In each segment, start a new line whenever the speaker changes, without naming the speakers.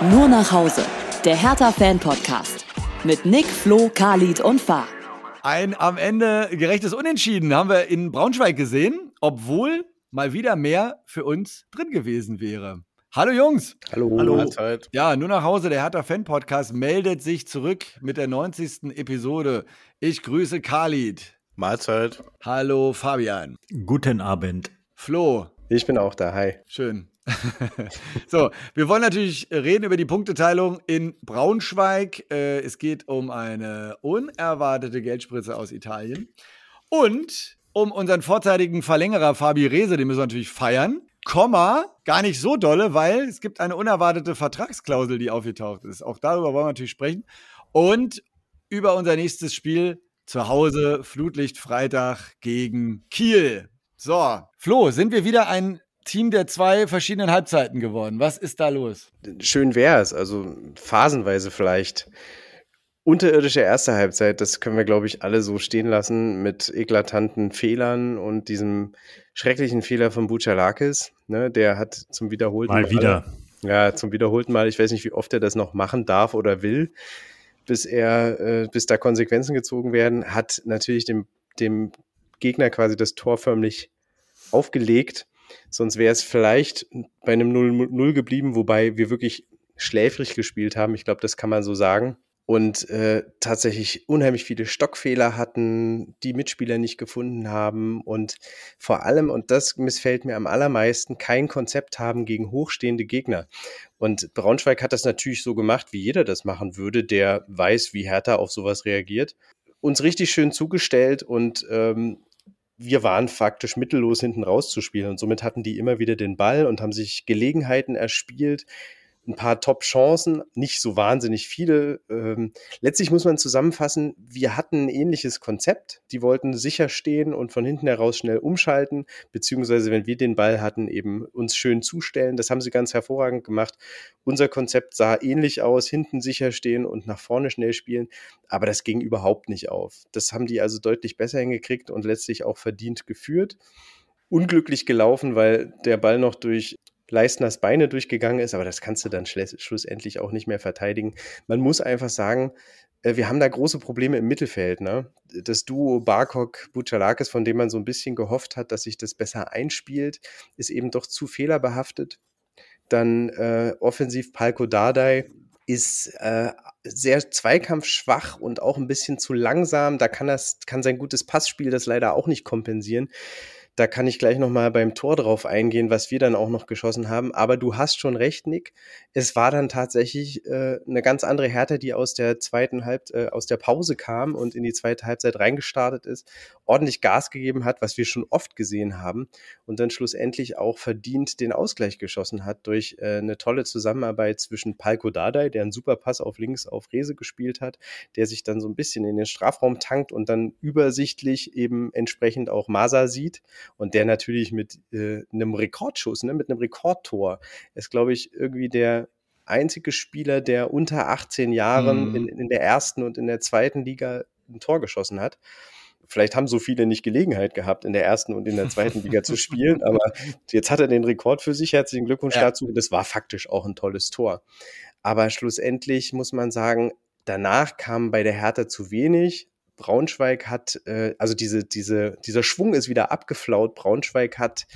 Nur nach Hause. Der Hertha-Fan-Podcast. Mit Nick, Flo, Khalid und Fahr.
Ein am Ende gerechtes Unentschieden haben wir in Braunschweig gesehen, obwohl mal wieder mehr für uns drin gewesen wäre. Hallo Jungs.
Hallo.
Hallo.
Mahlzeit.
Ja, nur nach Hause. Der Hertha Fan Podcast meldet sich zurück mit der 90. Episode. Ich grüße Khalid.
Mahlzeit.
Hallo Fabian.
Guten Abend.
Flo.
Ich bin auch da. Hi.
Schön. So, wir wollen natürlich reden über die Punkteteilung in Braunschweig. Äh, es geht um eine unerwartete Geldspritze aus Italien und um unseren vorzeitigen Verlängerer Fabi Rehse, den müssen wir natürlich feiern. Komma, gar nicht so dolle, weil es gibt eine unerwartete Vertragsklausel, die aufgetaucht ist. Auch darüber wollen wir natürlich sprechen. Und über unser nächstes Spiel zu Hause, Flutlicht Freitag gegen Kiel. So, Flo, sind wir wieder ein Team der zwei verschiedenen Halbzeiten geworden? Was ist da los?
Schön wäre es, also phasenweise vielleicht. Unterirdische erste Halbzeit, das können wir, glaube ich, alle so stehen lassen mit eklatanten Fehlern und diesem schrecklichen Fehler von Buchalakis. Ne, der hat zum wiederholten
Mal wieder.
Ja, zum wiederholten Mal. Ich weiß nicht, wie oft er das noch machen darf oder will, bis er, äh, bis da Konsequenzen gezogen werden, hat natürlich dem, dem Gegner quasi das Tor förmlich aufgelegt. Sonst wäre es vielleicht bei einem 0-0 geblieben, wobei wir wirklich schläfrig gespielt haben. Ich glaube, das kann man so sagen und äh, tatsächlich unheimlich viele Stockfehler hatten, die Mitspieler nicht gefunden haben und vor allem, und das missfällt mir am allermeisten, kein Konzept haben gegen hochstehende Gegner. Und Braunschweig hat das natürlich so gemacht, wie jeder das machen würde, der weiß, wie Hertha auf sowas reagiert. Uns richtig schön zugestellt und ähm, wir waren faktisch mittellos hinten rauszuspielen und somit hatten die immer wieder den Ball und haben sich Gelegenheiten erspielt, ein paar Top-Chancen, nicht so wahnsinnig viele. Ähm, letztlich muss man zusammenfassen, wir hatten ein ähnliches Konzept. Die wollten sicher stehen und von hinten heraus schnell umschalten, beziehungsweise wenn wir den Ball hatten, eben uns schön zustellen. Das haben sie ganz hervorragend gemacht. Unser Konzept sah ähnlich aus, hinten sicher stehen und nach vorne schnell spielen, aber das ging überhaupt nicht auf. Das haben die also deutlich besser hingekriegt und letztlich auch verdient geführt unglücklich gelaufen, weil der Ball noch durch Leistners Beine durchgegangen ist, aber das kannst du dann schlussendlich auch nicht mehr verteidigen. Man muss einfach sagen, äh, wir haben da große Probleme im Mittelfeld. Ne? Das Duo Barkok-Buchalakis, von dem man so ein bisschen gehofft hat, dass sich das besser einspielt, ist eben doch zu fehlerbehaftet. Dann äh, offensiv Palko Dardai ist äh, sehr zweikampfschwach und auch ein bisschen zu langsam. Da kann, das, kann sein gutes Passspiel das leider auch nicht kompensieren. Da kann ich gleich nochmal beim Tor drauf eingehen, was wir dann auch noch geschossen haben. Aber du hast schon recht, Nick. Es war dann tatsächlich äh, eine ganz andere Härte, die aus der zweiten Halb, äh, aus der Pause kam und in die zweite Halbzeit reingestartet ist, ordentlich Gas gegeben hat, was wir schon oft gesehen haben und dann schlussendlich auch verdient den Ausgleich geschossen hat durch äh, eine tolle Zusammenarbeit zwischen Palko Dardai, der einen super Pass auf links auf Rese gespielt hat, der sich dann so ein bisschen in den Strafraum tankt und dann übersichtlich eben entsprechend auch Masa sieht und der natürlich mit äh, einem Rekordschuss, ne, mit einem Rekordtor, ist, glaube ich, irgendwie der einzige Spieler, der unter 18 Jahren mm. in, in der ersten und in der zweiten Liga ein Tor geschossen hat. Vielleicht haben so viele nicht Gelegenheit gehabt, in der ersten und in der zweiten Liga zu spielen, aber jetzt hat er den Rekord für sich. Herzlichen Glückwunsch ja. dazu. Und das war faktisch auch ein tolles Tor. Aber schlussendlich muss man sagen, danach kam bei der Hertha zu wenig. Braunschweig hat, äh, also diese, diese, dieser Schwung ist wieder abgeflaut. Braunschweig hat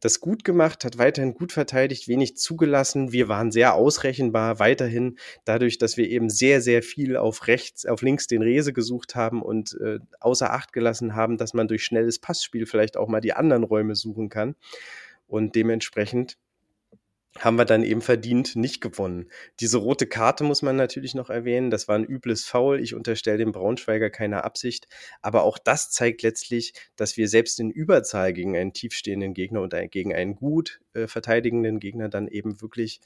das gut gemacht, hat weiterhin gut verteidigt, wenig zugelassen. Wir waren sehr ausrechenbar weiterhin, dadurch, dass wir eben sehr, sehr viel auf rechts, auf links den Rese gesucht haben und äh, außer Acht gelassen haben, dass man durch schnelles Passspiel vielleicht auch mal die anderen Räume suchen kann. Und dementsprechend haben wir dann eben verdient nicht gewonnen. Diese rote Karte muss man natürlich noch erwähnen. Das war ein übles Foul. Ich unterstelle dem Braunschweiger keine Absicht. Aber auch das zeigt letztlich, dass wir selbst in Überzahl gegen einen tiefstehenden Gegner und gegen einen gut äh, verteidigenden Gegner dann eben wirklich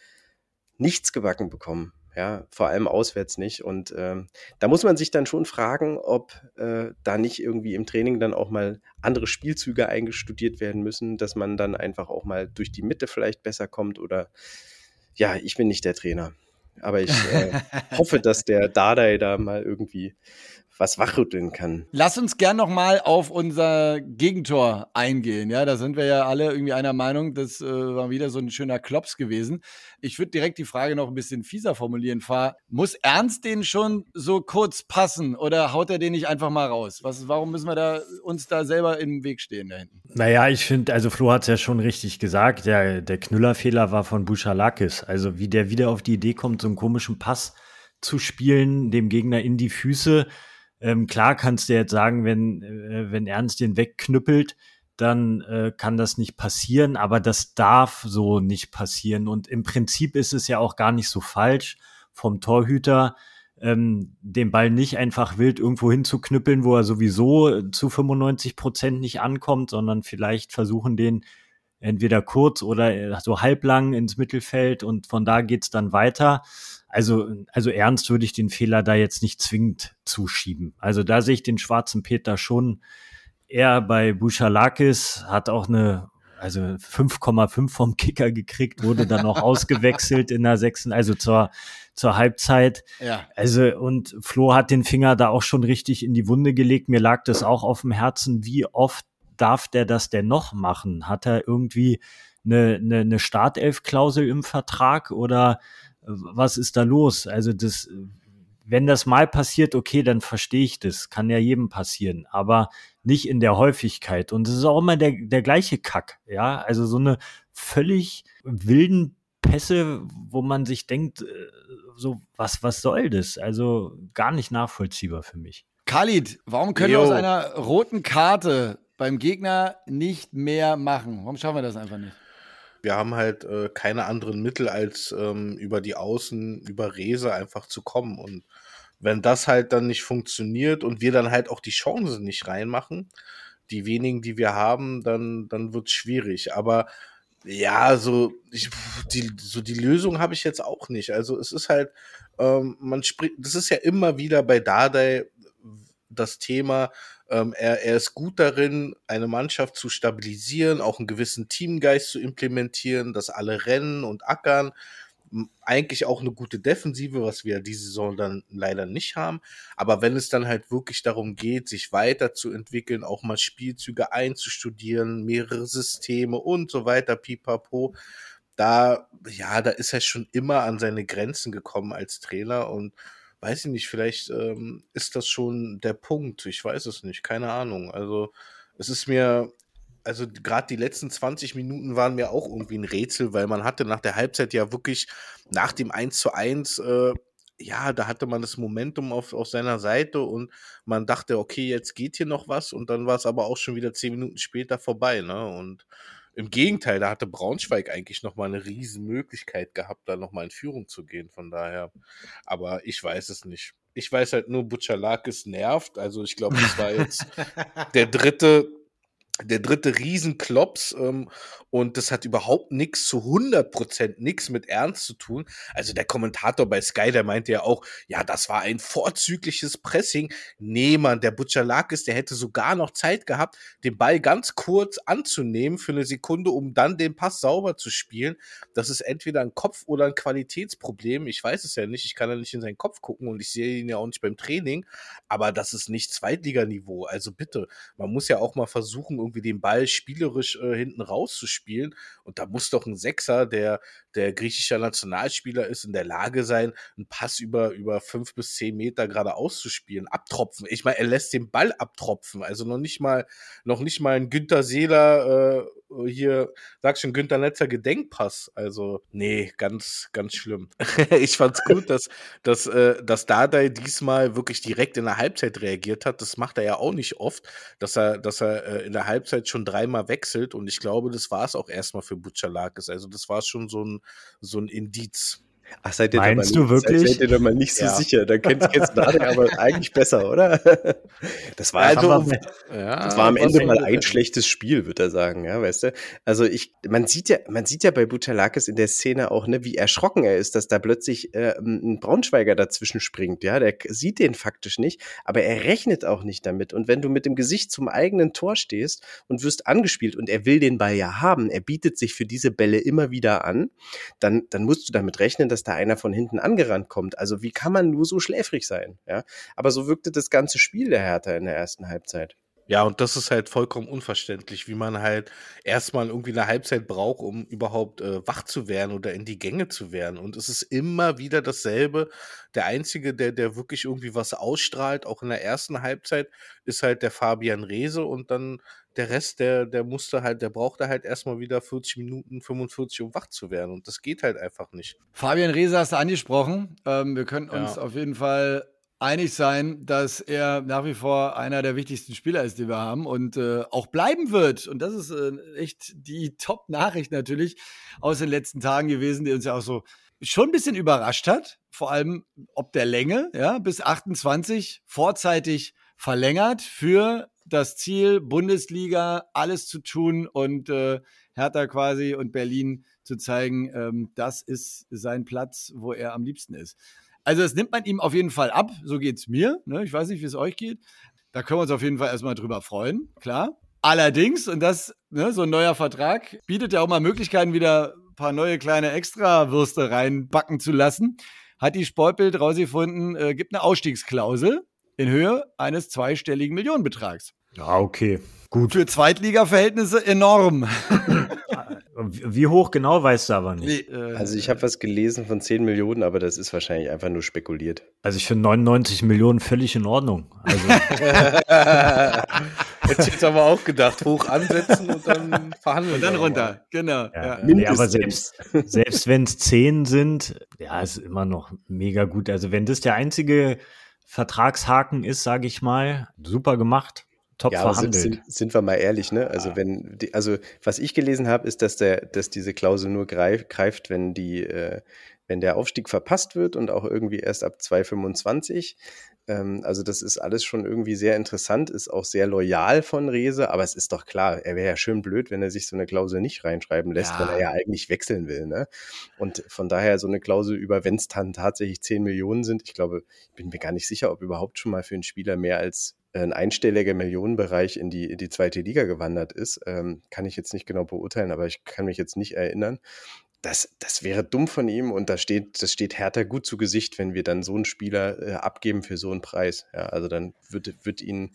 nichts gebacken bekommen ja, vor allem auswärts nicht. Und ähm, da muss man sich dann schon fragen, ob äh, da nicht irgendwie im Training dann auch mal andere Spielzüge eingestudiert werden müssen, dass man dann einfach auch mal durch die Mitte vielleicht besser kommt oder ja, ich bin nicht der Trainer. Aber ich äh, hoffe, dass der Dardai da mal irgendwie was wachrütteln kann.
Lass uns gern noch mal auf unser Gegentor eingehen. Ja, da sind wir ja alle irgendwie einer Meinung. Das äh, war wieder so ein schöner Klops gewesen. Ich würde direkt die Frage noch ein bisschen fieser formulieren. Fahr, muss Ernst den schon so kurz passen oder haut er den nicht einfach mal raus? Was, warum müssen wir da uns da selber im Weg stehen da hinten?
Naja, ich finde, also Flo hat es ja schon richtig gesagt. Der, der Knüllerfehler war von Buchalakis. Also wie der wieder auf die Idee kommt, so einen komischen Pass zu spielen, dem Gegner in die Füße ähm, klar kannst du jetzt sagen, wenn, äh, wenn Ernst den wegknüppelt, dann äh, kann das nicht passieren, aber das darf so nicht passieren. Und im Prinzip ist es ja auch gar nicht so falsch vom Torhüter, ähm, den Ball nicht einfach wild irgendwo hinzuknüppeln, wo er sowieso zu 95 Prozent nicht ankommt, sondern vielleicht versuchen, den entweder kurz oder äh, so halblang ins Mittelfeld und von da geht's dann weiter. Also, also ernst würde ich den Fehler da jetzt nicht zwingend zuschieben. Also da sehe ich den schwarzen Peter schon eher bei Buchalakis, hat auch eine, also 5,5 vom Kicker gekriegt, wurde dann auch ausgewechselt in der sechsten, also zur, zur Halbzeit. Ja. Also, und Flo hat den Finger da auch schon richtig in die Wunde gelegt. Mir lag das auch auf dem Herzen. Wie oft darf der das denn noch machen? Hat er irgendwie eine, eine, eine Startelf-Klausel im Vertrag oder was ist da los? Also das, wenn das mal passiert, okay, dann verstehe ich das. Kann ja jedem passieren, aber nicht in der Häufigkeit. Und es ist auch immer der, der gleiche Kack, ja. Also so eine völlig wilden Pässe, wo man sich denkt, äh, so, was, was soll das? Also gar nicht nachvollziehbar für mich.
Khalid, warum können Yo. wir aus einer roten Karte beim Gegner nicht mehr machen? Warum schaffen wir das einfach nicht?
Wir haben halt äh, keine anderen Mittel, als ähm, über die Außen, über Rese einfach zu kommen. Und wenn das halt dann nicht funktioniert und wir dann halt auch die Chancen nicht reinmachen, die wenigen, die wir haben, dann, dann wird es schwierig. Aber ja, so, ich, die, so die Lösung habe ich jetzt auch nicht. Also es ist halt, ähm, man spricht, das ist ja immer wieder bei Dardai das Thema, ähm, er, er ist gut darin, eine Mannschaft zu stabilisieren, auch einen gewissen Teamgeist zu implementieren, dass alle rennen und ackern. Eigentlich auch eine gute Defensive, was wir diese Saison dann leider nicht haben. Aber wenn es dann halt wirklich darum geht, sich weiterzuentwickeln, auch mal Spielzüge einzustudieren, mehrere Systeme und so weiter, pipapo, da, ja, da ist er schon immer an seine Grenzen gekommen als Trainer und weiß ich nicht, vielleicht ähm, ist das schon der Punkt. Ich weiß es nicht, keine Ahnung. Also es ist mir, also gerade die letzten 20 Minuten waren mir auch irgendwie ein Rätsel, weil man hatte nach der Halbzeit ja wirklich nach dem 1 zu 1, äh, ja, da hatte man das Momentum auf, auf seiner Seite und man dachte, okay, jetzt geht hier noch was und dann war es aber auch schon wieder 10 Minuten später vorbei, ne? Und im Gegenteil, da hatte Braunschweig eigentlich nochmal eine riesen Möglichkeit gehabt, da nochmal in Führung zu gehen. Von daher, aber ich weiß es nicht. Ich weiß halt nur, Butchalakis nervt. Also ich glaube, das war jetzt der dritte der dritte Riesenklops ähm, und das hat überhaupt nichts zu 100% nichts mit Ernst zu tun. Also der Kommentator bei Sky, der meinte ja auch, ja, das war ein vorzügliches Pressing. Nee, man, der Butchalakis, der hätte sogar noch Zeit gehabt, den Ball ganz kurz anzunehmen für eine Sekunde, um dann den Pass sauber zu spielen. Das ist entweder ein Kopf- oder ein Qualitätsproblem. Ich weiß es ja nicht. Ich kann ja nicht in seinen Kopf gucken und ich sehe ihn ja auch nicht beim Training. Aber das ist nicht Zweitliganiveau. Also bitte, man muss ja auch mal versuchen, irgendwie den Ball spielerisch äh, hinten rauszuspielen. Und da muss doch ein Sechser, der, der griechischer Nationalspieler ist, in der Lage sein, einen Pass über, über fünf bis zehn Meter gerade auszuspielen, abtropfen. Ich meine, er lässt den Ball abtropfen. Also noch nicht mal, noch nicht mal ein Günter Seeler, äh, hier, sag schon, Günter Netzer Gedenkpass. Also, nee, ganz, ganz schlimm. ich fand's gut, dass, dass, äh, dass Dardai diesmal wirklich direkt in der Halbzeit reagiert hat. Das macht er ja auch nicht oft, dass er, dass er äh, in der Halbzeit schon dreimal wechselt. Und ich glaube, das war es auch erstmal für Butchalakis. Also, das war schon so ein, so ein Indiz.
Ach, seid ihr
Meinst du wirklich?
Seid ihr da mal nicht so ja. sicher. Da kennt jetzt Nadel aber eigentlich besser, oder? Das war, also, aber, ja, das war am Ende mal ein schlechtes Spiel, würde er sagen, ja, weißt du? Also ich, man sieht ja, man sieht ja bei Butalakis in der Szene auch, ne, wie erschrocken er ist, dass da plötzlich äh, ein Braunschweiger dazwischen springt, ja. Der sieht den faktisch nicht, aber er rechnet auch nicht damit. Und wenn du mit dem Gesicht zum eigenen Tor stehst und wirst angespielt und er will den Ball ja haben, er bietet sich für diese Bälle immer wieder an, dann, dann musst du damit rechnen, dass dass da einer von hinten angerannt kommt. Also wie kann man nur so schläfrig sein? Ja, aber so wirkte das ganze Spiel der Hertha in der ersten Halbzeit.
Ja, und das ist halt vollkommen unverständlich, wie man halt erstmal irgendwie eine Halbzeit braucht, um überhaupt äh, wach zu werden oder in die Gänge zu werden. Und es ist immer wieder dasselbe. Der Einzige, der, der wirklich irgendwie was ausstrahlt, auch in der ersten Halbzeit, ist halt der Fabian Rehse und dann der Rest, der, der musste halt, der brauchte halt erstmal wieder 40 Minuten, 45, um wach zu werden. Und das geht halt einfach nicht.
Fabian Rehse hast du angesprochen. Ähm, wir können uns
Ja.
auf jeden Fall einig sein, dass er nach wie vor einer der wichtigsten Spieler ist, die wir haben und äh, auch bleiben wird. Und das ist äh, echt die Top-Nachricht natürlich aus den letzten Tagen gewesen, die uns ja auch so schon ein bisschen überrascht hat. Vor allem ob der Länge, ja, bis 28 vorzeitig verlängert für das Ziel, Bundesliga alles zu tun und äh, Hertha quasi und Berlin zu zeigen, ähm, das ist sein Platz, wo er am liebsten ist. Also das nimmt man ihm auf jeden Fall ab, so geht's mir. Ne? Ich weiß nicht, wie es euch geht. Da können wir uns auf jeden Fall erstmal drüber freuen, klar. Allerdings, und das, ne, so ein neuer Vertrag bietet ja auch mal Möglichkeiten, wieder ein paar neue kleine Extrawürste reinbacken zu lassen. Hat die Sportbild rausgefunden, äh, gibt eine Ausstiegsklausel in Höhe eines zweistelligen Millionenbetrags.
Ja, okay. Gut.
Für Zweitliga-Verhältnisse enorm.
Wie hoch genau weißt du aber nicht.
Nee, äh,
Also ich habe was gelesen von 10 Millionen, aber das ist wahrscheinlich einfach nur spekuliert.
Also ich finde 99 Millionen völlig in Ordnung. Also
Hätte ich jetzt aber auch gedacht, hoch ansetzen und dann verhandeln.
und dann runter, genau.
Ja,
Ja.
nee, aber selbst, selbst wenn es 10 sind, ja, ist immer noch mega gut. Also wenn das der einzige Vertragshaken ist, sage ich mal, super gemacht, top
Ja, aber sind,
verhandelt.
sind, sind wir mal ehrlich, ne? Also wenn, die, also was ich gelesen habe, ist, dass der, dass diese Klausel nur greif, greift, wenn die, äh, wenn der Aufstieg verpasst wird und auch irgendwie erst ab 2025. Ähm, also das ist alles schon irgendwie sehr interessant, ist auch sehr loyal von Rese, aber es ist doch klar, er wäre ja schön blöd, wenn er sich so eine Klausel nicht reinschreiben lässt,
Ja.
wenn er ja eigentlich wechseln will, ne? Und von daher so eine Klausel über, wenn es dann tatsächlich 10 Millionen sind, ich glaube, ich bin mir gar nicht sicher, ob überhaupt schon mal für einen Spieler mehr als ein einstelliger Millionenbereich in die, in die zweite Liga gewandert ist. Ähm, kann ich jetzt nicht genau beurteilen, aber ich kann mich jetzt nicht erinnern. Das, das wäre dumm von ihm und da steht, das steht Hertha gut zu Gesicht, wenn wir dann so einen Spieler äh, abgeben für so einen Preis. Ja, also dann wird, wird ihn,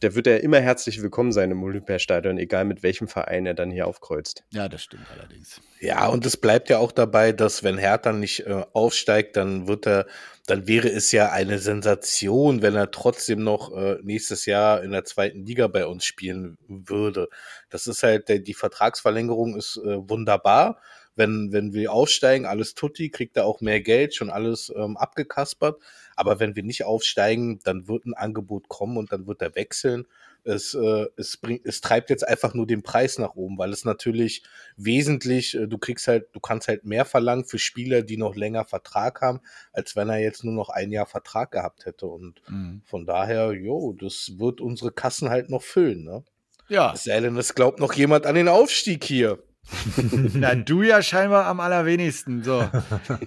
da wird er immer herzlich willkommen sein im Olympiastadion, egal mit welchem Verein er dann hier aufkreuzt.
ja, das stimmt allerdings.
Ja, und es bleibt ja auch dabei, dass wenn Hertha nicht äh, aufsteigt, dann wird er, dann wäre es ja eine Sensation, wenn er trotzdem noch äh, nächstes Jahr in der zweiten Liga bei uns spielen würde. Das ist halt, der, die Vertragsverlängerung ist äh, wunderbar. Wenn, wenn wir aufsteigen, alles tutti, kriegt er auch mehr Geld, schon alles ähm, abgekaspert. Aber wenn wir nicht aufsteigen, dann wird ein Angebot kommen und dann wird er wechseln. Es, äh, es, bringt, es treibt jetzt einfach nur den Preis nach oben, weil es natürlich wesentlich, äh, du kriegst halt, du kannst halt mehr verlangen für Spieler, die noch länger Vertrag haben, als wenn er jetzt nur noch ein Jahr Vertrag gehabt hätte. Und
Mhm.
von daher, jo, das wird unsere Kassen halt noch füllen, ne?
Ja,
Es sei denn, es glaubt noch jemand an den Aufstieg hier.
na, du ja scheinbar am allerwenigsten. So.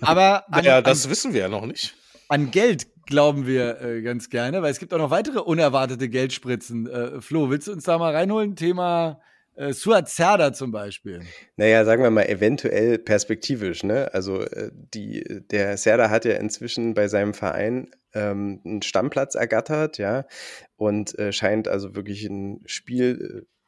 Aber an,
Ja, das wissen wir ja noch nicht.
an, an Geld glauben wir äh, ganz gerne, weil es gibt auch noch weitere unerwartete Geldspritzen. Äh, Flo, willst du uns da mal reinholen? Thema äh, Suat Serdar zum Beispiel.
Naja, sagen wir mal eventuell perspektivisch, ne? Also äh, die, der Serda hat ja inzwischen bei seinem Verein ähm, einen Stammplatz ergattert, ja, und äh, scheint also wirklich ein Spiel äh,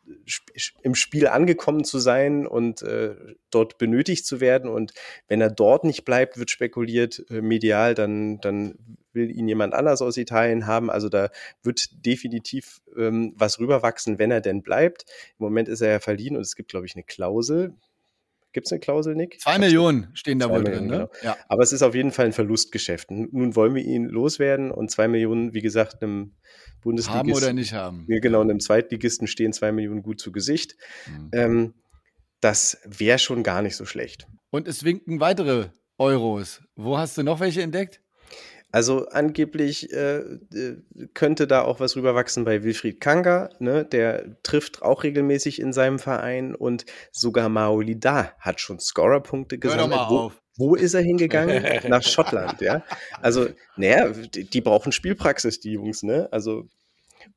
im Spiel angekommen zu sein und äh, dort benötigt zu werden. Und wenn er dort nicht bleibt, wird spekuliert äh, medial, dann, dann will ihn jemand anders aus Italien haben. Also da wird definitiv ähm, was rüberwachsen, wenn er denn bleibt. Im Moment ist er ja verliehen und es gibt, glaube ich, eine Klausel. Gibt es eine Klausel, Nick?
Zwei Millionen stehen da wohl drin, ne? Ja.
Aber es ist auf jeden Fall ein Verlustgeschäft. Nun wollen wir ihn loswerden und zwei Millionen, wie gesagt, einem Bundesligisten.
Haben oder nicht haben.
Ja, genau, einem Zweitligisten stehen zwei Millionen gut zu Gesicht.
Mhm.
Ähm, das wäre schon gar nicht so schlecht.
Und es winken weitere Euros. Wo hast du noch welche entdeckt?
Also angeblich äh, äh, könnte da auch was rüberwachsen bei Wilfried Kanga, ne? der trifft auch regelmäßig in seinem Verein und sogar Maolida hat schon Scorerpunkte
Hör doch
gesammelt.
mal
wo,
auf.
wo ist er hingegangen? Nach Schottland, ja. Also, naja, die, die brauchen Spielpraxis, die Jungs, ne? Also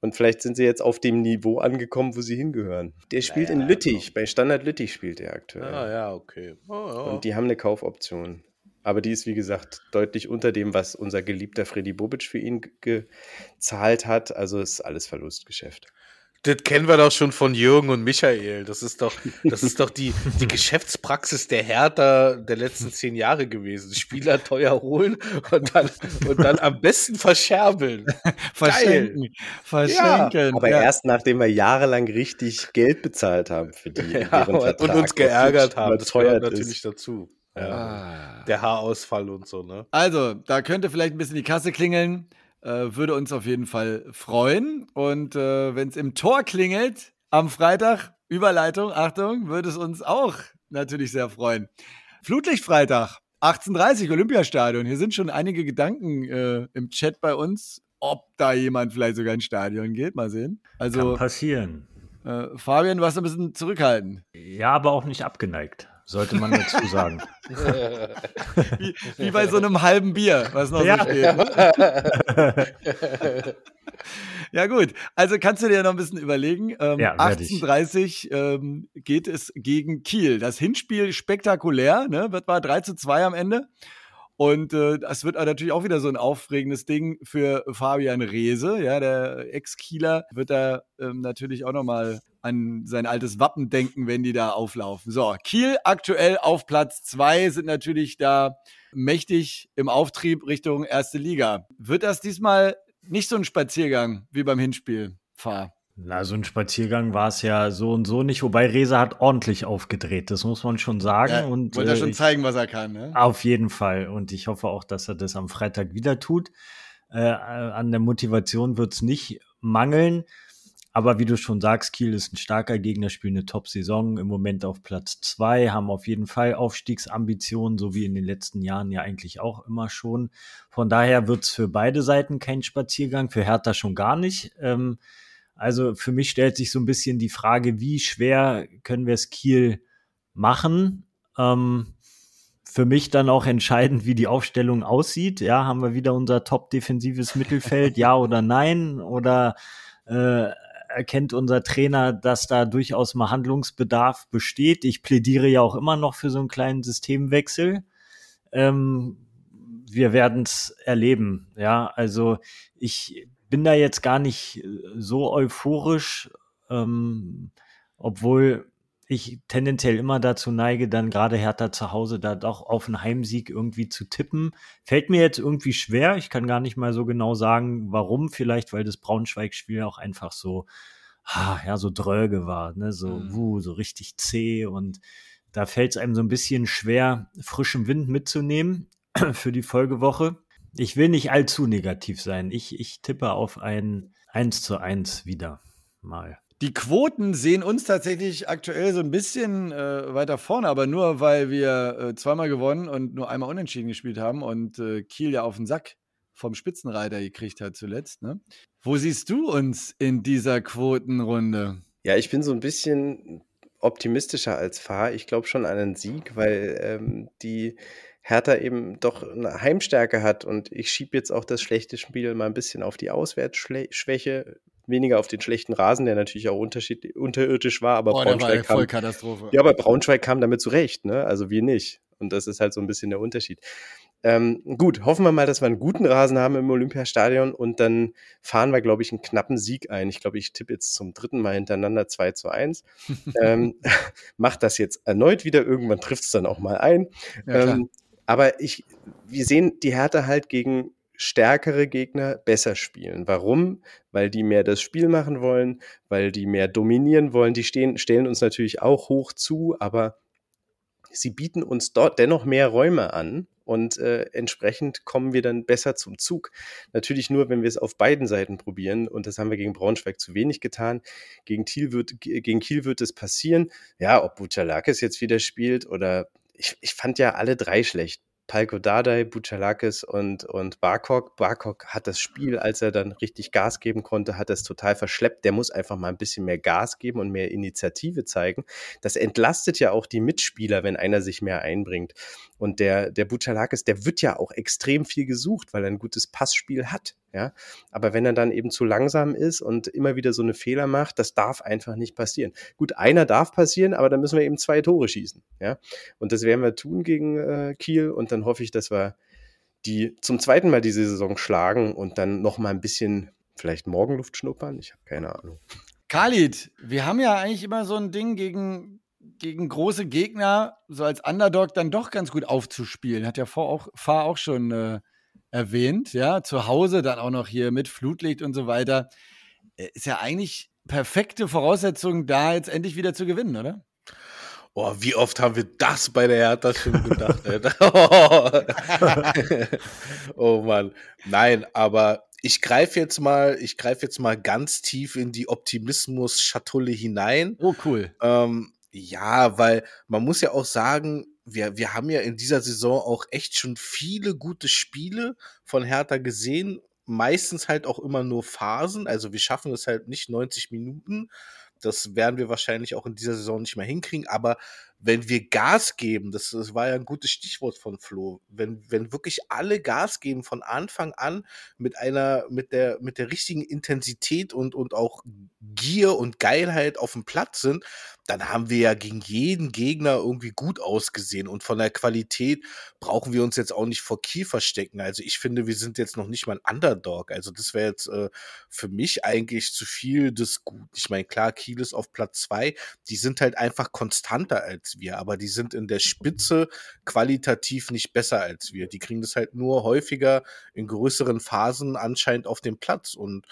und vielleicht sind sie jetzt auf dem Niveau angekommen, wo sie hingehören. Der spielt in Lüttich, bei Standard Lüttich spielt er aktuell.
Ah, ja, okay. Oh, ja.
Und die haben eine Kaufoption. Aber die ist, wie gesagt, deutlich unter dem, was unser geliebter Freddy Bobic für ihn gezahlt hat. Also ist alles Verlustgeschäft.
Das kennen wir doch schon von Jürgen und Michael. Das ist doch, das ist doch die, die Geschäftspraxis der Hertha der letzten zehn Jahre gewesen. Spieler teuer holen und dann, und dann am besten verscherbeln.
Verschenken. Verschenken.
Ja, aber ja. erst nachdem wir jahrelang richtig Geld bezahlt haben für die.
Ja, und uns geärgert haben. Das gehört natürlich ist. dazu. Ja. Ah. Der Haarausfall und so, ne?
Also, da könnte vielleicht ein bisschen die Kasse klingeln. Äh, würde uns auf jeden Fall freuen. Und äh, wenn es im Tor klingelt am Freitag, Überleitung, Achtung, würde es uns auch natürlich sehr freuen. Flutlichtfreitag, 18.30 Olympiastadion. Hier sind schon einige Gedanken äh, im Chat bei uns, ob da jemand vielleicht sogar ins Stadion geht. Mal sehen.
Also, Kann passieren.
Äh, Fabian, du warst ein bisschen zurückhaltend.
Ja, aber auch nicht abgeneigt sollte man dazu sagen.
wie, wie, bei so einem halben Bier, was noch ja. so steht. Ja, gut. Also kannst du dir noch ein bisschen überlegen. Ähm, ja, 18.30 ähm, geht es gegen Kiel. Das Hinspiel spektakulär, ne? Wird war 3 zu 2 am Ende. Und äh, das wird natürlich auch wieder so ein aufregendes Ding für Fabian Reese, ja, der Ex-Kieler wird da ähm, natürlich auch nochmal an sein altes Wappen denken, wenn die da auflaufen. So, Kiel aktuell auf Platz zwei sind natürlich da mächtig im Auftrieb Richtung erste Liga. Wird das diesmal nicht so ein Spaziergang wie beim Hinspiel, Fahr?
Na, so ein Spaziergang war es ja so und so nicht, wobei Reza hat ordentlich aufgedreht, das muss man schon sagen. Ja, und
wollte er schon äh, zeigen, was er kann, ne?
Auf jeden Fall. Und ich hoffe auch, dass er das am Freitag wieder tut. Äh, an der Motivation wird es nicht mangeln. Aber wie du schon sagst, Kiel ist ein starker Gegner, spielen eine Top-Saison, im Moment auf Platz zwei, haben auf jeden Fall Aufstiegsambitionen, so wie in den letzten Jahren ja eigentlich auch immer schon. Von daher wird es für beide Seiten kein Spaziergang, für Hertha schon gar nicht. Ähm, also für mich stellt sich so ein bisschen die Frage, wie schwer können wir es Kiel machen? Ähm, für mich dann auch entscheidend, wie die Aufstellung aussieht. Ja, haben wir wieder unser top-defensives Mittelfeld, ja oder nein? Oder äh, erkennt unser Trainer, dass da durchaus mal Handlungsbedarf besteht? Ich plädiere ja auch immer noch für so einen kleinen Systemwechsel. Ähm, wir werden es erleben. Ja, also ich bin da jetzt gar nicht äh, so euphorisch, ähm, obwohl ich tendenziell immer dazu neige, dann gerade Hertha zu Hause da doch auf einen Heimsieg irgendwie zu tippen. Fällt mir jetzt irgendwie schwer. Ich kann gar nicht mal so genau sagen, warum. Vielleicht, weil das Braunschweig-Spiel auch einfach so, ah, ja, so dröge war, ne, so, mhm. uh, so richtig zäh und da fällt es einem so ein bisschen schwer, frischen Wind mitzunehmen für die Folgewoche ich will nicht allzu negativ sein. Ich, ich tippe auf ein 1 zu 1 wieder mal.
Die Quoten sehen uns tatsächlich aktuell so ein bisschen äh, weiter vorne, aber nur weil wir äh, zweimal gewonnen und nur einmal unentschieden gespielt haben und äh, Kiel ja auf den Sack vom Spitzenreiter gekriegt hat zuletzt. Ne? Wo siehst du uns in dieser Quotenrunde?
Ja, ich bin so ein bisschen optimistischer als Fahr. Ich glaube schon an einen Sieg, weil ähm, die Hertha eben doch eine Heimstärke hat und ich schiebe jetzt auch das schlechte Spiel mal ein bisschen auf die Auswärtsschwäche, weniger auf den schlechten Rasen, der natürlich auch unterirdisch war, aber
Boah, Braunschweig war kam.
Ja, aber Braunschweig kam damit zurecht, ne? Also wir nicht. Und das ist halt so ein bisschen der Unterschied. Ähm, gut, hoffen wir mal, dass wir einen guten Rasen haben im Olympiastadion und dann fahren wir, glaube ich, einen knappen Sieg ein. Ich glaube, ich tippe jetzt zum dritten Mal hintereinander 2 zu 1. ähm, macht das jetzt erneut wieder, irgendwann trifft es dann auch mal ein. Ja, ähm, aber ich, wir sehen die Härte halt gegen stärkere Gegner besser spielen. Warum? Weil die mehr das Spiel machen wollen, weil die mehr dominieren wollen. Die stehen, stellen uns natürlich auch hoch zu, aber sie bieten uns dort dennoch mehr Räume an und äh, entsprechend kommen wir dann besser zum Zug. Natürlich nur, wenn wir es auf beiden Seiten probieren und das haben wir gegen Braunschweig zu wenig getan. Gegen, Kiel wird, gegen Kiel wird es passieren. Ja, ob Buchalakis jetzt wieder spielt oder ich, ich fand ja alle drei schlecht. Palko Dardai, Buchalakis und, und Barkok. Barkok hat das Spiel, als er dann richtig Gas geben konnte, hat das total verschleppt. Der muss einfach mal ein bisschen mehr Gas geben und mehr Initiative zeigen. Das entlastet ja auch die Mitspieler, wenn einer sich mehr einbringt. Und der, der Buchalakis, der wird ja auch extrem viel gesucht, weil er ein gutes Passspiel hat. Ja, aber wenn er dann eben zu langsam ist und immer wieder so eine Fehler macht, das darf einfach nicht passieren. Gut, einer darf passieren, aber dann müssen wir eben zwei Tore schießen. Ja, und das werden wir tun gegen äh, Kiel und dann hoffe ich, dass wir die zum zweiten Mal diese Saison schlagen und dann noch mal ein bisschen vielleicht Morgenluft schnuppern. Ich habe keine Ahnung.
Khalid, wir haben ja eigentlich immer so ein Ding gegen, gegen große Gegner, so als Underdog dann doch ganz gut aufzuspielen. Hat ja vor auch, Fahr auch schon äh, erwähnt, ja. Zu Hause dann auch noch hier mit Flutlicht und so weiter. Äh, ist ja eigentlich perfekte Voraussetzung, da jetzt endlich wieder zu gewinnen, oder?
Oh, wie oft haben wir das bei der Hertha schon gedacht? oh Mann. Nein, aber ich greife jetzt mal, ich greife jetzt mal ganz tief in die Optimismus-Schatulle hinein.
Oh, cool.
Ähm, ja, weil man muss ja auch sagen, wir, wir haben ja in dieser Saison auch echt schon viele gute Spiele von Hertha gesehen. Meistens halt auch immer nur Phasen. Also wir schaffen es halt nicht 90 Minuten. Das werden wir wahrscheinlich auch in dieser Saison nicht mehr hinkriegen. Aber wenn wir Gas geben, das, das war ja ein gutes Stichwort von Flo, wenn, wenn wirklich alle Gas geben von Anfang an mit einer, mit der, mit der richtigen Intensität und, und auch Gier und Geilheit auf dem Platz sind, dann haben wir ja gegen jeden Gegner irgendwie gut ausgesehen. Und von der Qualität brauchen wir uns jetzt auch nicht vor Kiel verstecken. Also ich finde, wir sind jetzt noch nicht mal ein Underdog. Also das wäre jetzt äh, für mich eigentlich zu viel des Gut. Ich meine, klar, Kiel ist auf Platz zwei. Die sind halt einfach konstanter als wir, aber die sind in der Spitze qualitativ nicht besser als wir. Die kriegen das halt nur häufiger in größeren Phasen anscheinend auf den Platz. Und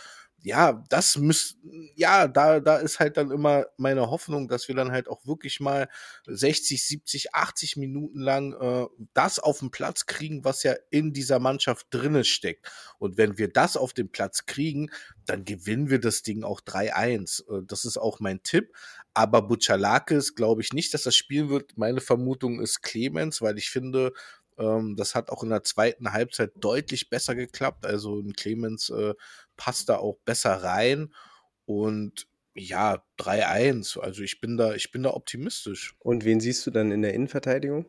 ja, das müsst, ja, da, da ist halt dann immer meine Hoffnung, dass wir dann halt auch wirklich mal 60, 70, 80 Minuten lang äh, das auf den Platz kriegen, was ja in dieser Mannschaft drinne steckt. Und wenn wir das auf den Platz kriegen, dann gewinnen wir das Ding auch 3-1. Äh, das ist auch mein Tipp. Aber Butchalakis glaube ich nicht, dass das spielen wird. Meine Vermutung ist Clemens, weil ich finde, ähm, das hat auch in der zweiten Halbzeit deutlich besser geklappt. Also ein Clemens äh, passt da auch besser rein. Und ja, 3-1. Also ich bin da, ich bin da optimistisch.
Und wen siehst du dann in der Innenverteidigung?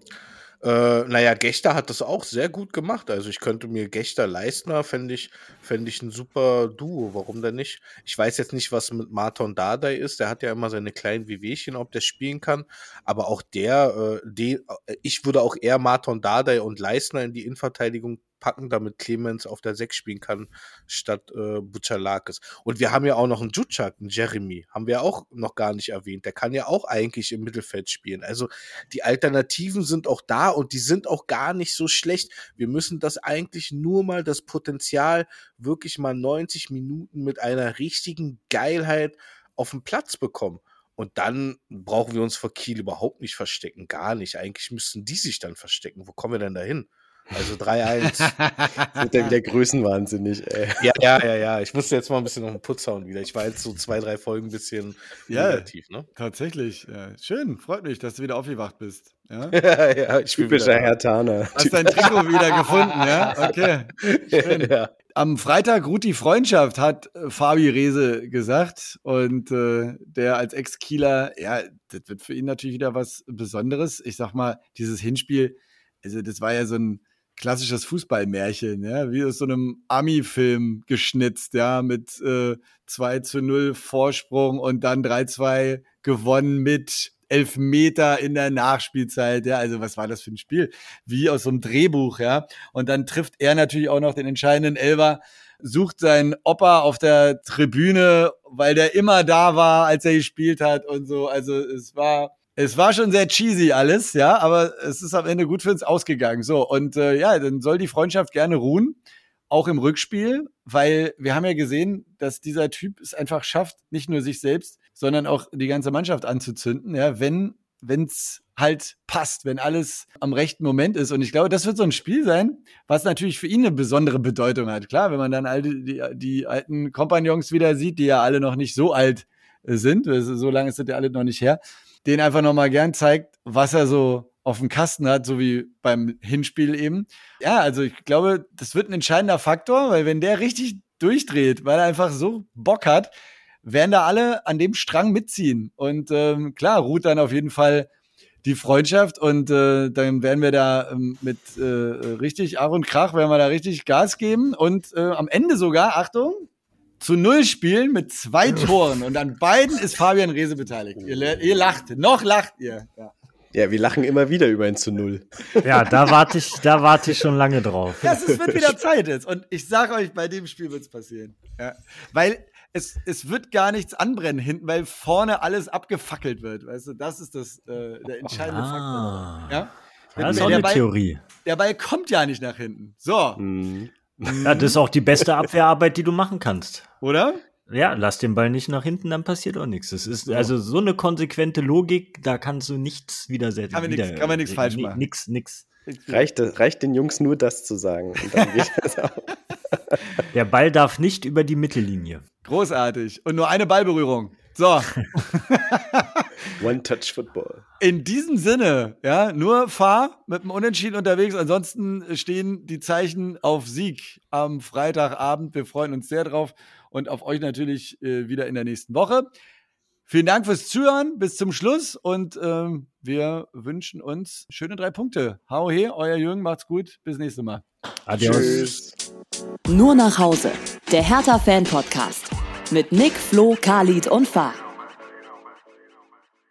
Äh, naja, Gechter hat das auch sehr gut gemacht. Also ich könnte mir Gechter Leistner, fände ich, fänd ich ein super Duo. Warum denn nicht? Ich weiß jetzt nicht, was mit Marton Dardai ist. Der hat ja immer seine kleinen Wehwehchen, ob der spielen kann. Aber auch der, äh, die, äh, ich würde auch eher Marton Dardai und Leistner in die Innenverteidigung packen, damit Clemens auf der 6 spielen kann, statt äh, Butchalakis. Und wir haben ja auch noch einen Jutschak, einen Jeremy, haben wir auch noch gar nicht erwähnt. Der kann ja auch eigentlich im Mittelfeld spielen. Also die Alternativen sind auch da und die sind auch gar nicht so schlecht. Wir müssen das eigentlich nur mal das Potenzial wirklich mal 90 Minuten mit einer richtigen Geilheit auf den Platz bekommen. Und dann brauchen wir uns vor Kiel überhaupt nicht verstecken. Gar nicht. Eigentlich müssten die sich dann verstecken. Wo kommen wir denn da hin? Also 3-1.
wird dann wieder größenwahnsinnig, ey.
Ja, ja, ja, ja. Ich musste jetzt mal ein bisschen noch einen Putz hauen wieder. Ich war jetzt so zwei, drei Folgen ein bisschen
ja,
negativ, ne?
Tatsächlich. Ja. Schön, freut mich, dass du wieder aufgewacht bist. Ja,
ja ich bin
Typischer Herr Taner.
Hast dein Trikot wieder gefunden, ja? Okay. Schön. Ja. Am Freitag ruht die Freundschaft, hat äh, Fabi Rehse gesagt. Und äh, der als Ex-Kieler, ja, das wird für ihn natürlich wieder was Besonderes. Ich sag mal, dieses Hinspiel, also das war ja so ein klassisches Fußballmärchen, ja, wie aus so einem Ami-Film geschnitzt, ja, mit äh, 2 zu 0 Vorsprung und dann 3-2 gewonnen mit elf Meter in der Nachspielzeit, ja, also was war das für ein Spiel? Wie aus so einem Drehbuch, ja. Und dann trifft er natürlich auch noch den entscheidenden Elver, sucht seinen Opa auf der Tribüne, weil der immer da war, als er gespielt hat und so. Also es war es war schon sehr cheesy alles, ja, aber es ist am Ende gut für uns ausgegangen. So, und äh, ja, dann soll die Freundschaft gerne ruhen, auch im Rückspiel, weil wir haben ja gesehen, dass dieser Typ es einfach schafft, nicht nur sich selbst, sondern auch die ganze Mannschaft anzuzünden, ja, wenn wenn's halt passt, wenn alles am rechten Moment ist. Und ich glaube, das wird so ein Spiel sein, was natürlich für ihn eine besondere Bedeutung hat. Klar, wenn man dann all die, die, alten Kompagnons wieder sieht, die ja alle noch nicht so alt sind, so lange ist das ja alle noch nicht her, den einfach nochmal gern zeigt, was er so auf dem Kasten hat, so wie beim Hinspiel eben. Ja, also ich glaube, das wird ein entscheidender Faktor, weil wenn der richtig durchdreht, weil er einfach so Bock hat, werden da alle an dem Strang mitziehen. Und ähm, klar, ruht dann auf jeden Fall die Freundschaft und äh, dann werden wir da ähm, mit äh, richtig Ach und Krach, werden wir da richtig Gas geben und äh, am Ende sogar, Achtung, zu Null spielen mit zwei Toren und an beiden ist Fabian Rehse beteiligt. Ihr, ihr lacht, noch lacht ihr. Ja.
Ja, wir lachen immer wieder über ein zu Null.
Ja, da warte ich, da warte ich schon lange drauf.
Ja, es wird wieder Zeit jetzt. Und ich sage euch, bei dem Spiel wird es passieren. Ja. Weil es, es wird gar nichts anbrennen hinten, weil vorne alles abgefackelt wird. Weißt du, das ist das, äh, der entscheidende
Ah.
Faktor. Ja?
Das ist
Der
auch eine
Ball-
Theorie.
Der Ball kommt ja nicht nach hinten. So,
Mhm.
Ja, das ist auch die beste Abwehrarbeit, die du machen kannst.
oder?
Ja, lass den Ball nicht nach hinten, dann passiert auch nichts. Das ist also so eine konsequente Logik, da kannst du nichts widersetzen.
Kann man nichts- kann man nichts falsch machen.
Nix, nix.
Reicht, reicht den Jungs nur das zu sagen. Und dann geht das auch.
Der Ball darf nicht über die Mittellinie.
Großartig. Und nur eine Ballberührung. So,
One-Touch-Football.
in diesem Sinne, ja, nur fahr mit dem Unentschieden unterwegs. Ansonsten stehen die Zeichen auf Sieg am Freitagabend. Wir freuen uns sehr drauf und auf euch natürlich äh, wieder in der nächsten Woche. Vielen Dank fürs Zuhören bis zum Schluss und ähm, wir wünschen uns schöne drei Punkte. Hau he, euer Jürgen, macht's gut, bis nächste Mal.
Adios.
Tschüss.
Nur nach Hause. Der Hertha-Fan-Podcast. Mit Nick, Flo, Khalid und Fahr.